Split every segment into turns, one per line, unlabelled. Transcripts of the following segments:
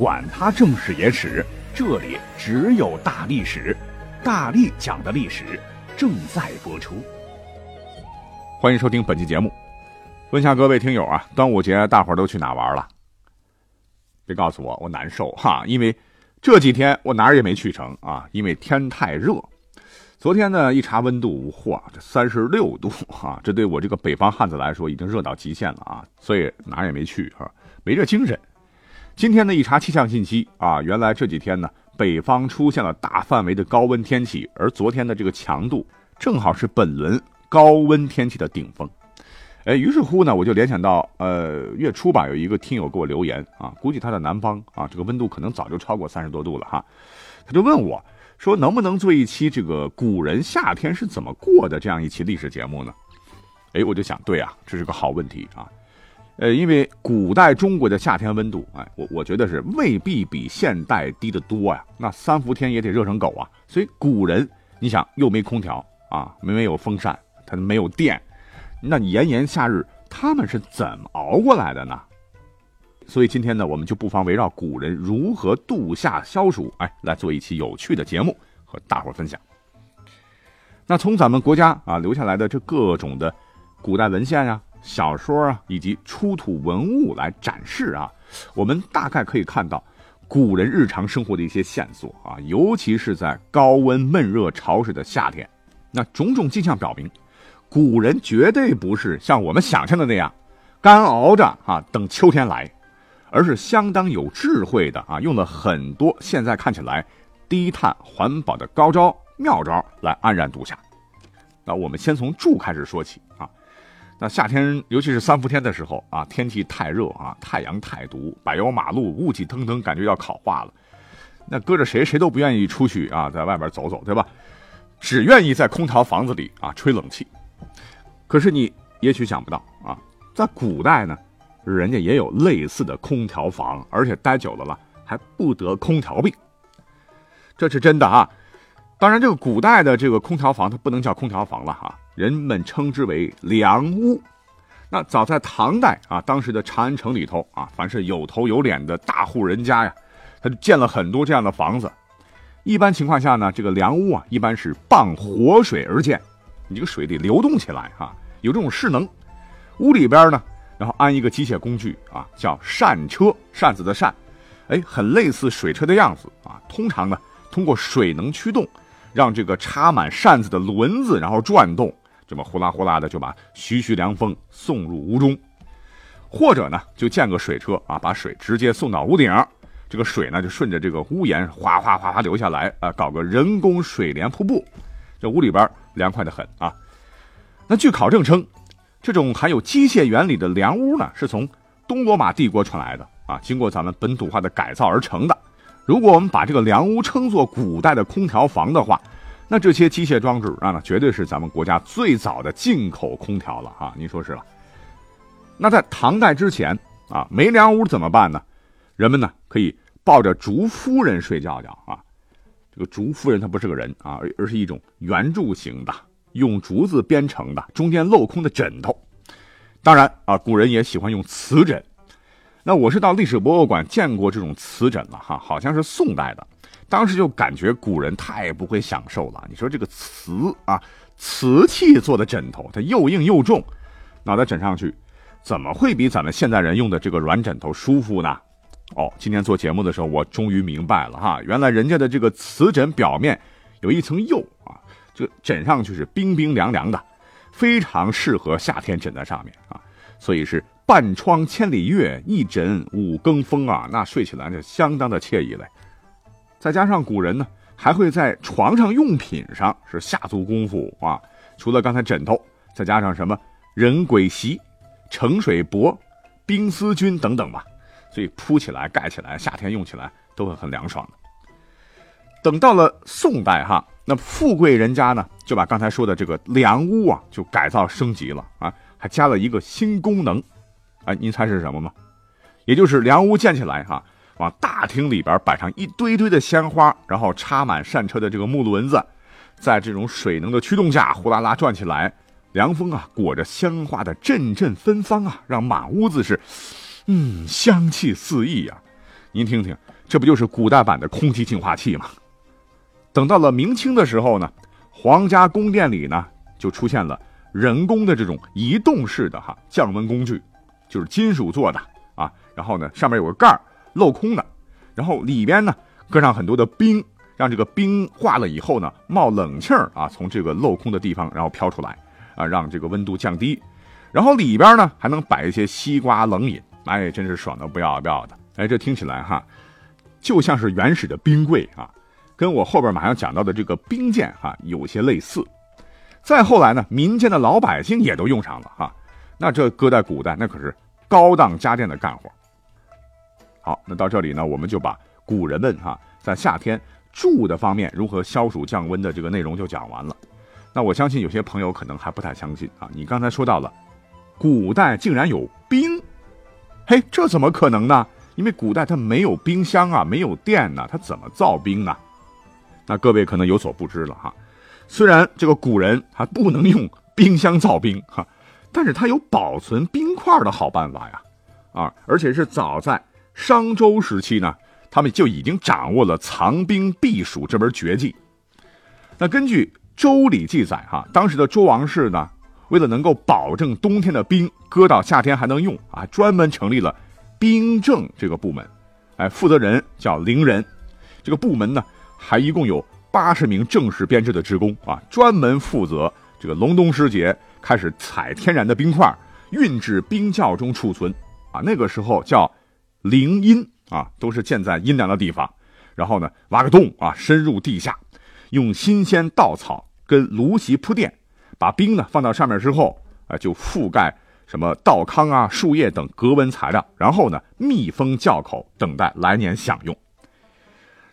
管他正史野史。这里只有大历史，大力讲的历史正在播出。
欢迎收听本期节目。问下各位听友啊，端午节大伙都去哪玩了？别告诉我我难受哈，因为这几天我哪儿也没去成啊，因为天太热。昨天呢一查温度，嚯，这三十六度啊，这对我这个北方汉子来说已经热到极限了啊，所以哪儿也没去哈，没这精神。今天呢，一查气象信息啊，原来这几天呢，北方出现了大范围的高温天气，而昨天的这个强度正好是本轮高温天气的顶峰。哎，于是乎呢，我就联想到，呃，月初吧，有一个听友给我留言啊，估计他在南方啊，这个温度可能早就超过三十多度了哈，他就问我说，能不能做一期这个古人夏天是怎么过的这样一期历史节目呢？哎，我就想，对啊，这是个好问题啊。呃，因为古代中国的夏天温度，哎，我我觉得是未必比现代低得多呀。那三伏天也得热成狗啊。所以古人，你想又没空调啊，没没有风扇，他没有电，那炎炎夏日他们是怎么熬过来的呢？所以今天呢，我们就不妨围绕古人如何度夏消暑，哎，来做一期有趣的节目和大伙分享。那从咱们国家啊留下来的这各种的古代文献呀。小说啊，以及出土文物来展示啊，我们大概可以看到古人日常生活的一些线索啊，尤其是在高温闷热潮湿的夏天，那种种迹象表明，古人绝对不是像我们想象的那样干熬着啊等秋天来，而是相当有智慧的啊，用了很多现在看起来低碳环保的高招妙招来安然度夏。那我们先从住开始说起啊。那夏天，尤其是三伏天的时候啊，天气太热啊，太阳太毒，柏油马路雾气腾腾，感觉要烤化了。那搁着谁谁都不愿意出去啊，在外边走走，对吧？只愿意在空调房子里啊吹冷气。可是你也许想不到啊，在古代呢，人家也有类似的空调房，而且待久了了还不得空调病。这是真的啊。当然，这个古代的这个空调房，它不能叫空调房了哈。人们称之为梁屋。那早在唐代啊，当时的长安城里头啊，凡是有头有脸的大户人家呀，他就建了很多这样的房子。一般情况下呢，这个梁屋啊，一般是傍活水而建，你这个水得流动起来哈，有这种势能。屋里边呢，然后安一个机械工具啊，叫扇车，扇子的扇，哎，很类似水车的样子啊。通常呢，通过水能驱动，让这个插满扇子的轮子然后转动。这么呼啦呼啦的就把徐徐凉风送入屋中，或者呢就建个水车啊，把水直接送到屋顶，这个水呢就顺着这个屋檐哗哗哗哗流下来啊，搞个人工水帘瀑布，这屋里边凉快的很啊。那据考证称，这种含有机械原理的凉屋呢，是从东罗马帝国传来的啊，经过咱们本土化的改造而成的。如果我们把这个凉屋称作古代的空调房的话，那这些机械装置啊，那绝对是咱们国家最早的进口空调了啊！您说是吧？那在唐代之前啊，没凉屋怎么办呢？人们呢可以抱着竹夫人睡觉觉啊。这个竹夫人她不是个人啊，而是一种圆柱形的，用竹子编成的，中间镂空的枕头。当然啊，古人也喜欢用瓷枕。那我是到历史博物馆见过这种瓷枕了哈，好像是宋代的。当时就感觉古人太不会享受了。你说这个瓷啊，瓷器做的枕头，它又硬又重，脑袋枕上去，怎么会比咱们现代人用的这个软枕头舒服呢？哦，今天做节目的时候，我终于明白了哈，原来人家的这个瓷枕表面有一层釉啊，这枕上去是冰冰凉凉的，非常适合夏天枕在上面啊，所以是半窗千里月，一枕五更风啊，那睡起来就相当的惬意嘞。再加上古人呢，还会在床上用品上是下足功夫啊。除了刚才枕头，再加上什么人鬼席、盛水帛、冰丝巾等等吧，所以铺起来、盖起来，夏天用起来都会很凉爽的。等到了宋代哈，那富贵人家呢，就把刚才说的这个凉屋啊，就改造升级了啊，还加了一个新功能，哎，您猜是什么吗？也就是凉屋建起来哈，往大厅里边摆上一堆堆的鲜花，然后插满扇车的这个木轮子，在这种水能的驱动下，呼啦啦转起来，凉风啊，裹着鲜花的阵阵芬芳啊，让满屋子是，嗯，香气四溢啊。您听听，这不就是古代版的空气净化器吗？等到了明清的时候呢，皇家宫殿里呢就出现了人工的这种移动式的哈降温工具，就是金属做的啊，然后呢上面有个盖儿镂空的，然后里边呢搁上很多的冰，让这个冰化了以后呢冒冷气儿啊，从这个镂空的地方然后飘出来啊，让这个温度降低，然后里边呢还能摆一些西瓜冷饮，哎，真是爽的不要不要的，哎，这听起来哈就像是原始的冰柜啊。跟我后边马上讲到的这个冰剑哈有些类似，再后来呢，民间的老百姓也都用上了哈，那这搁在古代那可是高档家电的干活。好，那到这里呢，我们就把古人们哈在夏天住的方面如何消暑降温的这个内容就讲完了。那我相信有些朋友可能还不太相信啊，你刚才说到了古代竟然有冰，嘿，这怎么可能呢？因为古代它没有冰箱啊，没有电呢，它怎么造冰呢？那各位可能有所不知了哈，虽然这个古人还不能用冰箱造冰哈，但是他有保存冰块的好办法呀，啊，而且是早在商周时期呢，他们就已经掌握了藏冰避暑这门绝技。那根据《周礼》记载哈，当时的周王室呢，为了能够保证冬天的冰搁到夏天还能用啊，专门成立了冰政这个部门，哎，负责人叫陵人，这个部门呢。还一共有八十名正式编制的职工啊，专门负责这个隆冬时节开始采天然的冰块，运至冰窖中储存啊。那个时候叫灵阴啊，都是建在阴凉的地方，然后呢挖个洞啊，深入地下，用新鲜稻草跟芦席铺垫，把冰呢放到上面之后啊，就覆盖什么稻糠啊、树叶等隔温材料，然后呢密封窖口，等待来年享用。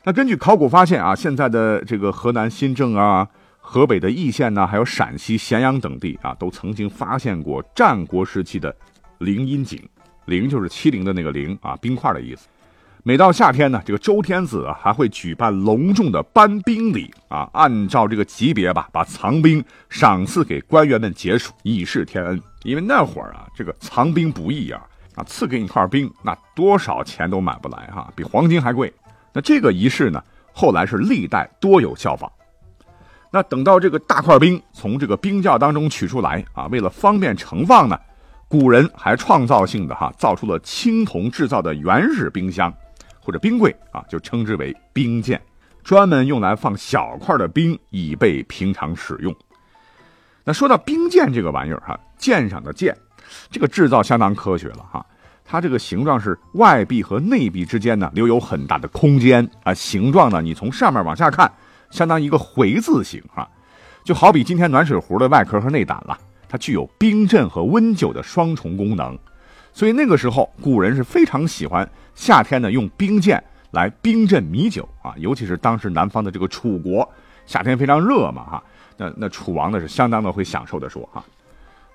那根据考古发现啊，现在的这个河南新郑啊、河北的易县呢，还有陕西咸阳等地啊，都曾经发现过战国时期的灵阴井。陵就是欺凌的那个陵啊，冰块的意思。每到夏天呢，这个周天子啊还会举办隆重的颁冰礼啊，按照这个级别吧，把藏冰赏赐给官员们解暑，以示天恩。因为那会儿啊，这个藏兵不易啊，啊，赐给你块冰，那多少钱都买不来哈，比黄金还贵。那这个仪式呢，后来是历代多有效仿。那等到这个大块冰从这个冰窖当中取出来啊，为了方便盛放呢，古人还创造性的哈造出了青铜制造的原始冰箱或者冰柜啊，就称之为冰鉴，专门用来放小块的冰，以备平常使用。那说到冰鉴这个玩意儿哈，鉴赏的鉴，这个制造相当科学了哈。它这个形状是外壁和内壁之间呢留有很大的空间啊，形状呢你从上面往下看，相当于一个回字形啊，就好比今天暖水壶的外壳和内胆了，它具有冰镇和温酒的双重功能，所以那个时候古人是非常喜欢夏天呢用冰剑来冰镇米酒啊，尤其是当时南方的这个楚国夏天非常热嘛哈，那那楚王呢是相当的会享受的说哈，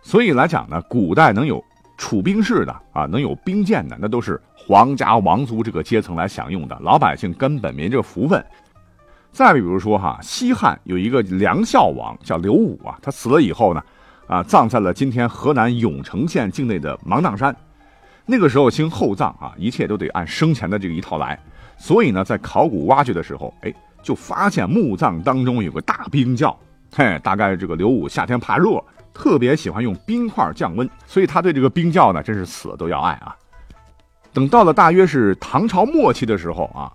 所以来讲呢，古代能有。储冰室的啊，能有冰剑的，那都是皇家王族这个阶层来享用的，老百姓根本没这个福分。再比如说哈，西汉有一个梁孝王叫刘武啊，他死了以后呢，啊，葬在了今天河南永城县境内的芒砀山。那个时候兴厚葬啊，一切都得按生前的这个一套来，所以呢，在考古挖掘的时候，哎，就发现墓葬当中有个大冰窖，嘿，大概这个刘武夏天怕热。特别喜欢用冰块降温，所以他对这个冰窖呢，真是死都要爱啊。等到了大约是唐朝末期的时候啊，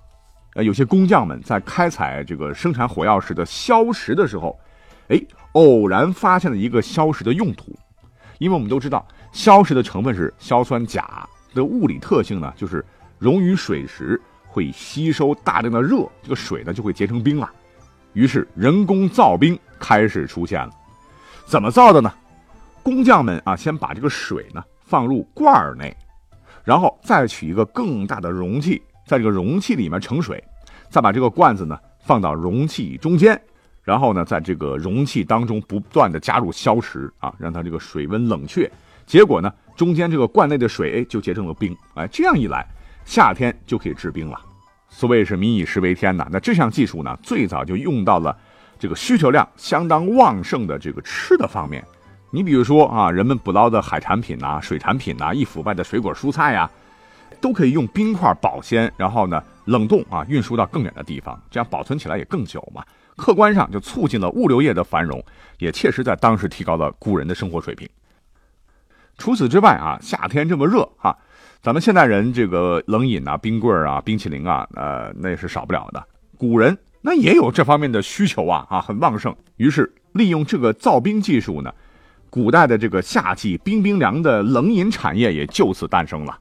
呃，有些工匠们在开采这个生产火药时的硝石的时候，哎，偶然发现了一个硝石的用途。因为我们都知道，硝石的成分是硝酸钾的物理特性呢，就是溶于水时会吸收大量的热，这个水呢就会结成冰了。于是人工造冰开始出现了。怎么造的呢？工匠们啊，先把这个水呢放入罐儿内，然后再取一个更大的容器，在这个容器里面盛水，再把这个罐子呢放到容器中间，然后呢，在这个容器当中不断的加入硝石啊，让它这个水温冷却。结果呢，中间这个罐内的水就结成了冰。哎，这样一来，夏天就可以制冰了。所谓是民以食为天呐，那这项技术呢，最早就用到了这个需求量相当旺盛的这个吃的方面。你比如说啊，人们捕捞的海产品呐、水产品呐、易腐败的水果蔬菜呀，都可以用冰块保鲜，然后呢冷冻啊，运输到更远的地方，这样保存起来也更久嘛。客观上就促进了物流业的繁荣，也切实在当时提高了古人的生活水平。除此之外啊，夏天这么热哈。咱们现代人这个冷饮啊、冰棍啊、冰淇淋啊，呃，那也是少不了的。古人那也有这方面的需求啊，啊，很旺盛。于是利用这个造冰技术呢，古代的这个夏季冰冰凉的冷饮产业也就此诞生了。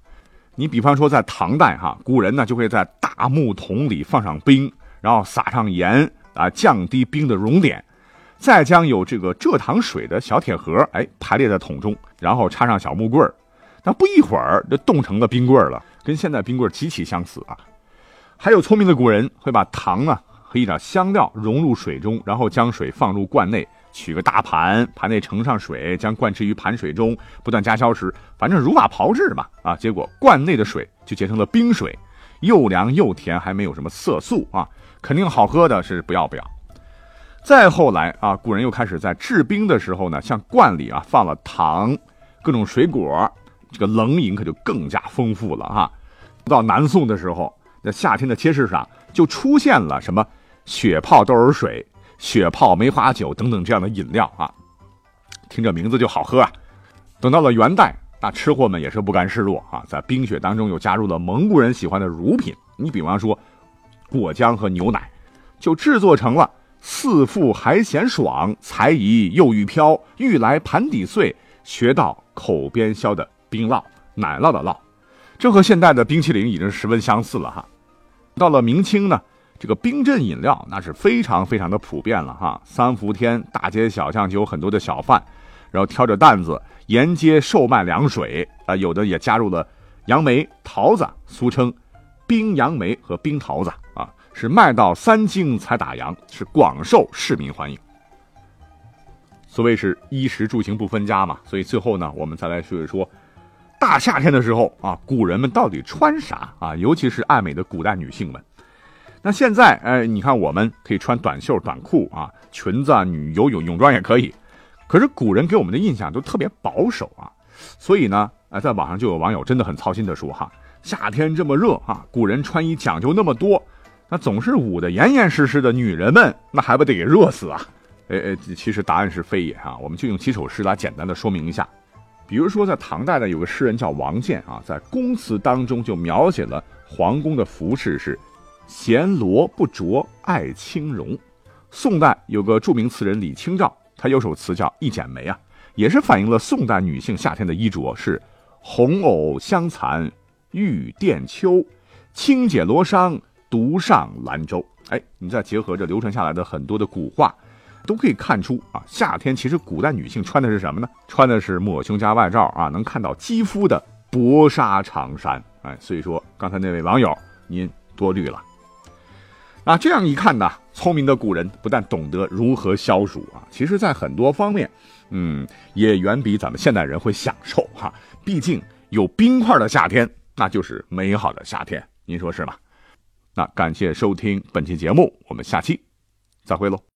你比方说在唐代哈，古人呢就会在大木桶里放上冰，然后撒上盐啊，降低冰的熔点，再将有这个蔗糖水的小铁盒哎排列在桶中，然后插上小木棍儿。那不一会儿就冻成了冰棍儿了，跟现在冰棍极其相似啊。还有聪明的古人会把糖呢和一点香料融入水中，然后将水放入罐内，取个大盘，盘内盛上水，将罐置于盘水中，不断加消食，反正如法炮制嘛啊。结果罐内的水就结成了冰水，又凉又甜，还没有什么色素啊，肯定好喝的是不要不要。再后来啊，古人又开始在制冰的时候呢，像罐里啊放了糖，各种水果。这个冷饮可就更加丰富了哈。到南宋的时候，那夏天的街市上就出现了什么雪泡豆儿水、雪泡梅花酒等等这样的饮料啊，听这名字就好喝啊。等到了元代，那吃货们也是不甘示弱啊，在冰雪当中又加入了蒙古人喜欢的乳品，你比方说果浆和牛奶，就制作成了四富还嫌爽，才宜又欲飘，欲来盘底碎，学到口边削的。冰酪、奶酪的酪，这和现代的冰淇淋已经十分相似了哈。到了明清呢，这个冰镇饮料那是非常非常的普遍了哈。三伏天，大街小巷就有很多的小贩，然后挑着担子沿街售卖凉水啊，有的也加入了杨梅、桃子，俗称冰杨梅和冰桃子啊，是卖到三斤才打烊，是广受市民欢迎。所谓是衣食住行不分家嘛，所以最后呢，我们再来说一说。大夏天的时候啊，古人们到底穿啥啊？尤其是爱美的古代女性们。那现在，哎，你看我们可以穿短袖短裤啊，裙子啊，女游泳泳装也可以。可是古人给我们的印象都特别保守啊，所以呢，哎，在网上就有网友真的很操心的说哈，夏天这么热啊，古人穿衣讲究那么多，那总是捂得严严实实的女人们，那还不得给热死啊？哎哎，其实答案是非也哈，我们就用几首诗来简单的说明一下。比如说，在唐代呢，有个诗人叫王建啊，在宫词当中就描写了皇宫的服饰是“闲罗不着爱轻容”。宋代有个著名词人李清照，他有首词叫《一剪梅》啊，也是反映了宋代女性夏天的衣着是“红藕香残玉簟秋，轻解罗裳独上兰舟”。哎，你再结合着流传下来的很多的古话。都可以看出啊，夏天其实古代女性穿的是什么呢？穿的是抹胸加外罩啊，能看到肌肤的薄纱长衫。哎，所以说刚才那位网友您多虑了。那这样一看呢，聪明的古人不但懂得如何消暑啊，其实在很多方面，嗯，也远比咱们现代人会享受哈。毕竟有冰块的夏天，那就是美好的夏天，您说是吗？那感谢收听本期节目，我们下期再会喽。